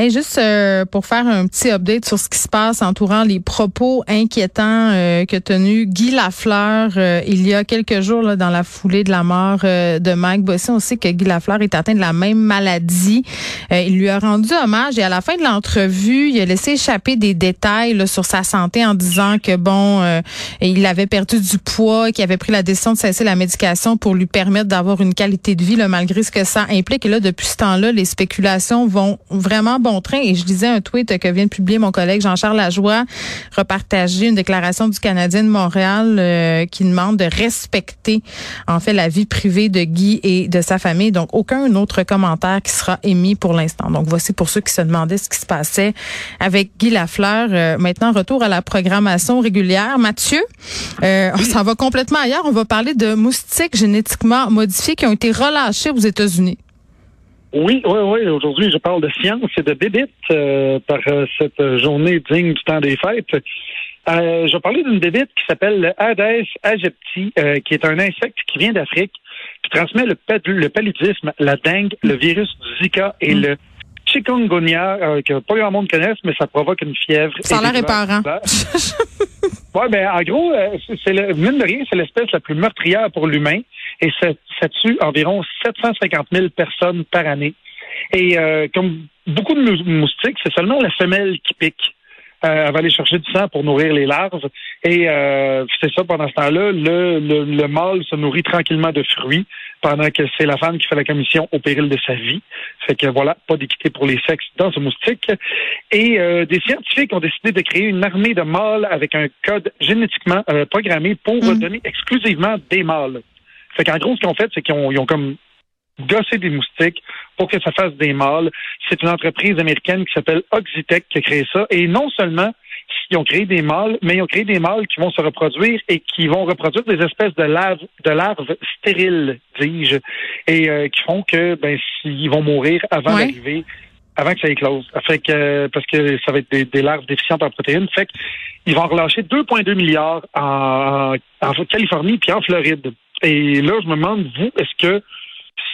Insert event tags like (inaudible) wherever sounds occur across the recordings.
Juste euh, pour faire un petit update sur ce qui se passe entourant les propos inquiétants euh, que tenu Guy Lafleur euh, il y a quelques jours là, dans la foulée de la mort de Mike Bossy. On sait que Guy Lafleur est atteint de la même maladie. il lui a rendu hommage et à la fin de l'entrevue, il a laissé échapper des détails là, sur sa santé en disant que bon, il avait perdu du poids, qu'il avait pris la décision de cesser la médication pour lui permettre d'avoir une qualité de vie là, malgré ce que ça implique. Et là, depuis ce temps-là, les spéculations vont vraiment bon train. Et je disais un tweet que vient de publier mon collègue Jean-Charles Lajoie, repartager une déclaration du Canadien de Montréal euh, qui demande de respecter en fait la vie privée de Guy et de sa famille. Donc aucun autre commentaire qui sera émis pour l'instant. Donc voici pour ceux qui se demandaient ce qui se passait avec Guy Lafleur. Euh, maintenant retour à la programmation régulière. Mathieu, euh, on s'en va complètement ailleurs. On va parler de moustiques génétiquement modifiés qui ont été relâchés aux États-Unis. Oui, oui, oui. Aujourd'hui, je parle de science et de bébite euh, par euh, cette journée digne du temps des fêtes. Euh, je vais parler d'une bébite qui s'appelle le Hades aegypti, qui est un insecte qui vient d'Afrique, qui transmet le, le, paludisme, la dengue, le virus du Zika et le chikungunya, que pas grand monde connaisse, mais ça provoque une fièvre. Ça a l'air. (laughs) oui, ben, en gros, c'est le, mine de rien, c'est l'espèce la plus meurtrière pour l'humain et ça, ça, tue environ 750 000 personnes par année. Et euh, comme beaucoup de moustiques, c'est seulement la femelle qui pique. Euh, elle va aller chercher du sang pour nourrir les larves. Et euh, c'est ça, pendant ce temps-là, le, le, le, mâle se nourrit tranquillement de fruits pendant que c'est la femme qui fait la commission au péril de sa vie. Fait que voilà, pas d'équité pour les sexes dans ce moustique. Et euh, des scientifiques ont décidé de créer une armée de mâles avec un code génétiquement euh, programmé pour mm. donner exclusivement des mâles. Fait qu'en gros, ce qu'ils ont fait, c'est qu'ils ont, comme gossé des moustiques pour que ça fasse des mâles. C'est une entreprise américaine qui s'appelle Oxitec qui a créé ça. Et non seulement ils ont créé des mâles, mais ils ont créé des mâles qui vont se reproduire et qui vont reproduire des espèces de larves, de larves stériles, dis-je, et euh, qui font que ben s'ils vont mourir avant d'arriver avant que ça éclose. Fait que, parce que ça va être des, larves déficientes en protéines. Fait qu'ils vont relâcher 2,2 milliards en, en Californie puis en Floride. Et là, je me demande, vous, est-ce que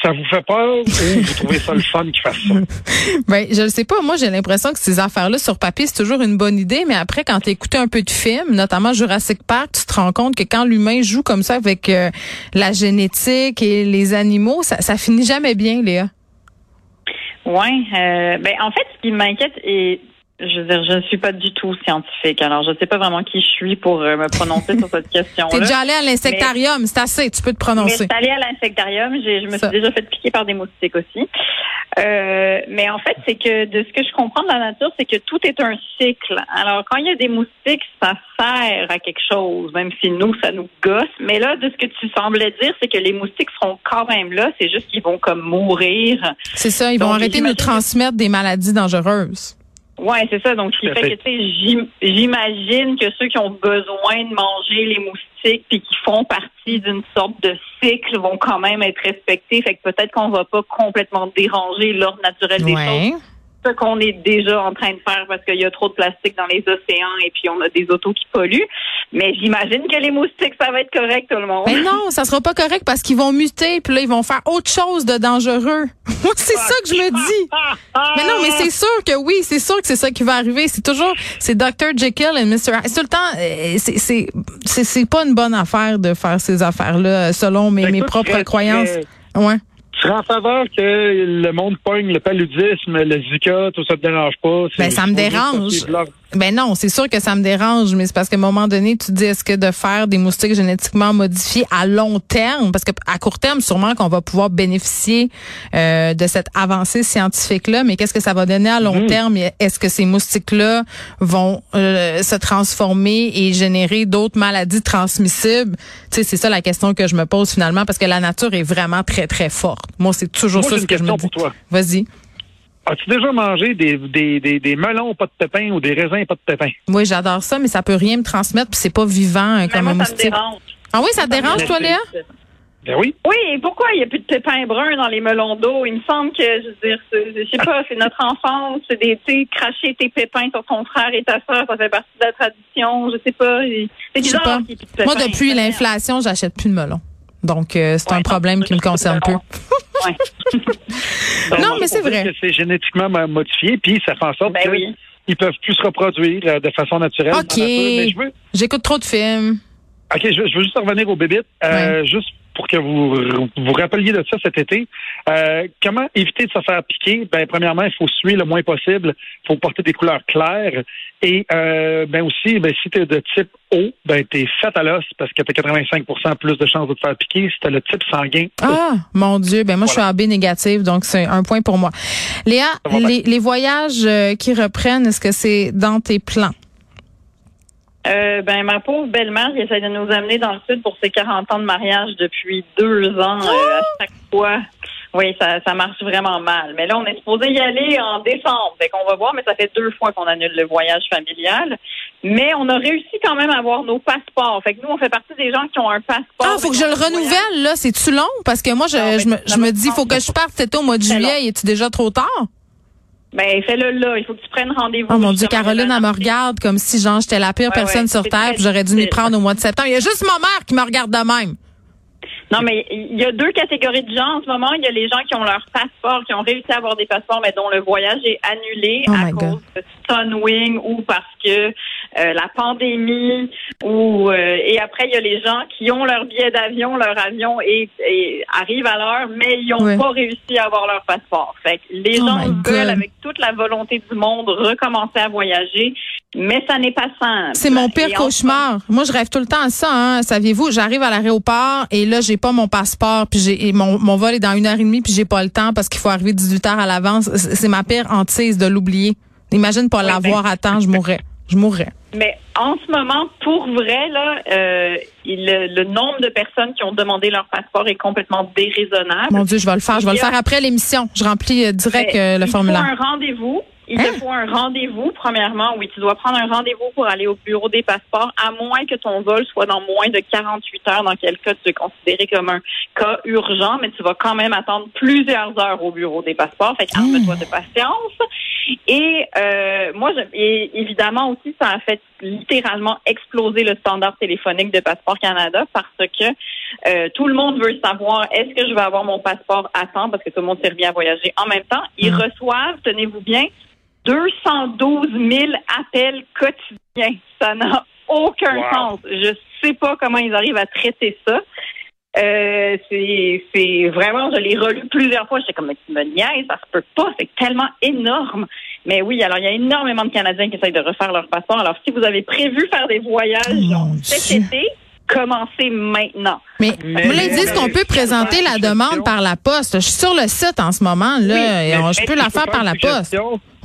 ça vous fait peur ou vous trouvez ça le fun qu'ils fassent ça? (laughs) ben, je ne sais pas. Moi, j'ai l'impression que ces affaires-là, sur papier, c'est toujours une bonne idée. Mais après, quand tu écoutes un peu de films, notamment Jurassic Park, tu te rends compte que quand l'humain joue comme ça avec euh, la génétique et les animaux, ça, ça finit jamais bien, Léa. Oui. Euh, ben, en fait, ce qui m'inquiète, et je veux dire, je ne suis pas du tout scientifique, alors je ne sais pas vraiment qui je suis pour euh, me prononcer sur cette (laughs) question. T'es déjà allé à l'insectarium, c'est assez, tu peux te prononcer. Mais allé à l'insectarium, je me suis déjà fait piquer par des moustiques aussi. Euh, mais en fait, c'est que de ce que je comprends de la nature, c'est que tout est un cycle. Alors, quand il y a des moustiques, ça sert à quelque chose, même si nous, ça nous gosse. Mais là, de ce que tu semblais dire, c'est que les moustiques seront quand même là. C'est juste qu'ils vont comme mourir. C'est ça, ils vont arrêter de nous transmettre des maladies dangereuses. Oui, c'est ça. Donc, ce qui fait, que, tu sais, j'imagine que ceux qui ont besoin de manger les moustiques puis qui font partie d'une sorte de cycle vont quand même être respectés. Fait que peut-être qu'on va pas complètement déranger l'ordre naturel des choses ce qu'on est déjà en train de faire parce qu'il y a trop de plastique dans les océans et puis on a des autos qui polluent. Mais j'imagine que les moustiques, ça va être correct, tout le monde. Mais non, ça sera pas correct parce qu'ils vont muter puis là, ils vont faire autre chose de dangereux. (laughs) Moi, c'est ça que je me dis. mais non, mais c'est sûr que oui, c'est sûr que c'est ça qui va arriver. C'est toujours, c'est Dr. Jekyll et Mr. Hyde. Tout le temps, euh, c'est, c'est, c'est, pas une bonne affaire de faire ces affaires-là selon mes, mes propres croyances. Ouais. Tu serais en faveur que le monde pogne le paludisme, le Zika, tout ça te dérange pas? Ben, ça me dérange. Ben non, c'est sûr que ça me dérange, mais c'est parce qu'à un moment donné, tu te dis est-ce que de faire des moustiques génétiquement modifiés à long terme, parce que à court terme, sûrement qu'on va pouvoir bénéficier euh, de cette avancée scientifique-là, mais qu'est-ce que ça va donner à long mhm. terme Est-ce que ces moustiques-là vont euh, se transformer et générer d'autres maladies transmissibles? Tu sais, c'est ça la question que je me pose finalement, parce que la nature est vraiment très très forte. Moi, c'est toujours ça ce que je me dis. Vas-y. As-tu déjà mangé des, des, des, des, melons pas de pépins ou des raisins pas de pépins? Oui, j'adore ça, mais ça peut rien me transmettre, puis c'est pas vivant comme un moustique. dérange. Ah oui, ça te dérange, toi, Léa? Ben oui. Oui, et pourquoi il n'y a plus de pépins bruns dans les melons d'eau? Il me semble que, je veux dire, c'est- je sais pas, c'est notre enfance, c'est des, tu sais, cracher tes pépins sur ton frère et ta soeur, ça fait partie de la tradition, je sais pas. et- C'est Je sais bizarre pas. qu'il y ait plus de Moi, depuis l'inflation, j'achète plus de melon. Donc, euh, c'est Ouais, un problème qui me concerne peu. Ouais. (laughs) (laughs) Non, mais c'est vrai. que c'est génétiquement mo- modifié, puis ça fait en sorte Ben qu'ils oui. ne peuvent plus se reproduire euh, de façon naturelle. OK. veux, J'écoute trop de films. OK, je, je veux juste revenir au bébites, euh, juste pour que vous vous rappeliez de ça cet été. Euh, comment éviter de se faire piquer? Ben, premièrement, il faut suer le moins possible. Il faut porter des couleurs claires. Et euh, ben aussi, ben, si tu es de type O, ben tu es fait à l'os parce que tu as 85% plus de chances de te faire piquer. Si tu le type sanguin, Ah, mon Dieu. Ben moi, je suis AB négative, donc c'est un point pour moi. Léa, les voyages euh, qui reprennent, est-ce que c'est dans tes plans? Euh, ben, ma pauvre belle-mère, qui essaie de nous amener dans le sud pour ses 40 ans de mariage depuis deux ans, euh, à chaque fois. Oui, ça, ça marche vraiment mal. Mais là, on est supposé y aller en décembre. Fait qu'on va voir, mais ça fait deux fois qu'on annule le voyage familial. Mais on a réussi quand même à avoir nos passeports. Fait que nous, on fait partie des gens qui ont un passeport. Ah, faut que je le renouvelle, là. C'est-tu long? Parce que moi, je, Non, je me, je me dis, faut que je parte été au mois de juillet. Es-tu déjà trop tard? Ben, fais-le là. Il faut que tu prennes rendez-vous. Oh mon Dieu, Caroline, elle me regarde comme si, genre, j'étais la pire Ouais, personne ouais, sur Terre, j'aurais dû m'y prendre au mois de septembre. Il y a juste ma mère qui me regarde de même. Non, mais il y a deux catégories de gens en ce moment. Il y a les gens qui ont leur passeport, qui ont réussi à avoir des passeports, mais dont le voyage est annulé Oh à cause de Sunwing ou parce que euh, la pandémie ou euh, et après il y a les gens qui ont leur billet d'avion, leur avion et, et arrive à l'heure, mais ils n'ont pas réussi à avoir leur passeport. Fait que les Oh gens veulent God. avec toute la volonté du monde recommencer à voyager, mais ça n'est pas simple. C'est mon pire Et cauchemar. Moi, je rêve tout le temps à ça. Hein. Saviez-vous, j'arrive à l'aéroport et là, j'ai pas mon passeport, puis j'ai mon, mon vol est dans une heure et demie, puis j'ai pas le temps parce qu'il faut arriver 18 heures à l'avance. C'est ma pire hantise de l'oublier. Imagine pas Oui, l'avoir ben- à temps, je mourrais. Je mourrais. Mais en ce moment, pour vrai, là, euh, il- le, nombre de personnes qui ont demandé leur passeport est complètement déraisonnable. Mon Dieu, je vais le faire. Je vais le faire après l'émission. Je remplis euh, direct Mais euh, le il formulaire. faut un rendez-vous. Il Hein? te faut un rendez-vous, premièrement. Oui, tu dois prendre un rendez-vous pour aller au bureau des passeports, à moins que ton vol soit dans moins de 48 heures, dans quel cas tu es considéré comme un cas urgent, mais tu vas quand même attendre plusieurs heures au bureau des passeports. Fait qu'arme-toi de patience. Et euh, moi, je, et évidemment aussi, ça a fait littéralement exploser le standard téléphonique de Passeport Canada parce que euh, tout le monde veut savoir est-ce que je vais avoir mon passeport à temps? Parce que tout le monde s'est à voyager en même temps. Ils Mm. reçoivent, tenez-vous bien, 212 000 appels quotidiens. Ça n'a aucun Wow. sens. Je sais pas comment ils arrivent à traiter ça. Euh, c'est, vraiment, je l'ai relu plusieurs fois. J'étais comme, mais tu me niaises, ça se peut pas. C'est tellement énorme. Mais oui, alors il y a énormément de Canadiens qui essayent de refaire leur passeport. Alors si vous avez prévu faire des voyages Oh, cet Dieu. été, commencez maintenant. Mais, Mais- vous l'avez dit, est-ce qu'on peut présenter la demande par la poste? Je suis sur le site en ce moment, là. Oui, et on- je peux la faire par une la poste.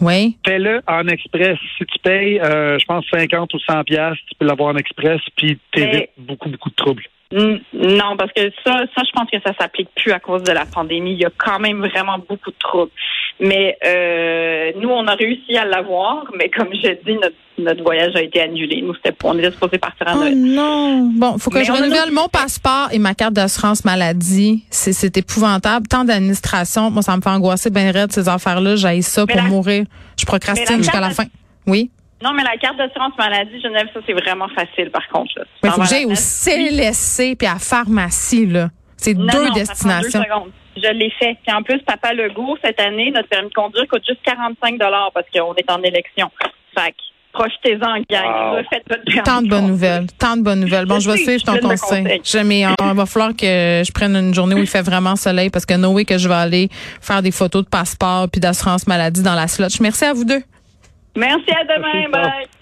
Oui. Fais-le en express. Si tu payes, euh, je pense, 50 ou 100 piastres, tu peux l'avoir en express, puis t'évites beaucoup, beaucoup de troubles. Non, parce que ça, ça, je pense que ça s'applique plus à cause de la pandémie. Il y a quand même vraiment beaucoup de troubles. Mais euh, nous, on a réussi à l'avoir, mais comme je dis, notre, notre voyage a été annulé. Nous, c'était on était supposé partir à Oh Noël. non. Bon, faut que Mais je renouvelle mon passeport et ma carte d'assurance maladie. C'est, épouvantable. Tant d'administration. Moi, ça me fait angoisser bien raide, ces affaires-là. J'aille ça Mais pour la- mourir. Je procrastine jusqu'à la fin. Oui? Non, mais la carte d'assurance maladie, Genève, ça, c'est vraiment facile, par contre. là. Mais faut que j'aille au. CLSC puis à la pharmacie, là. C'est deux non, ça prend destinations. deux secondes. Je l'ai fait. Puis en plus, Papa Legault, cette année, notre permis de conduire coûte juste 45 parce qu'on est en élection. Fait que, profitez-en, gang. Wow. Refaites votre permis Tant de bonnes nouvelles. Tant de bonnes nouvelles. Bon, Je je vais suivre je ton conseil. conseil. Je- mais il va falloir que je prenne une journée où il fait vraiment soleil parce que Noé que je vais aller faire des photos de passeport puis d'assurance maladie dans la slotch. Merci à vous deux. Merci, à demain. Merci, Bye.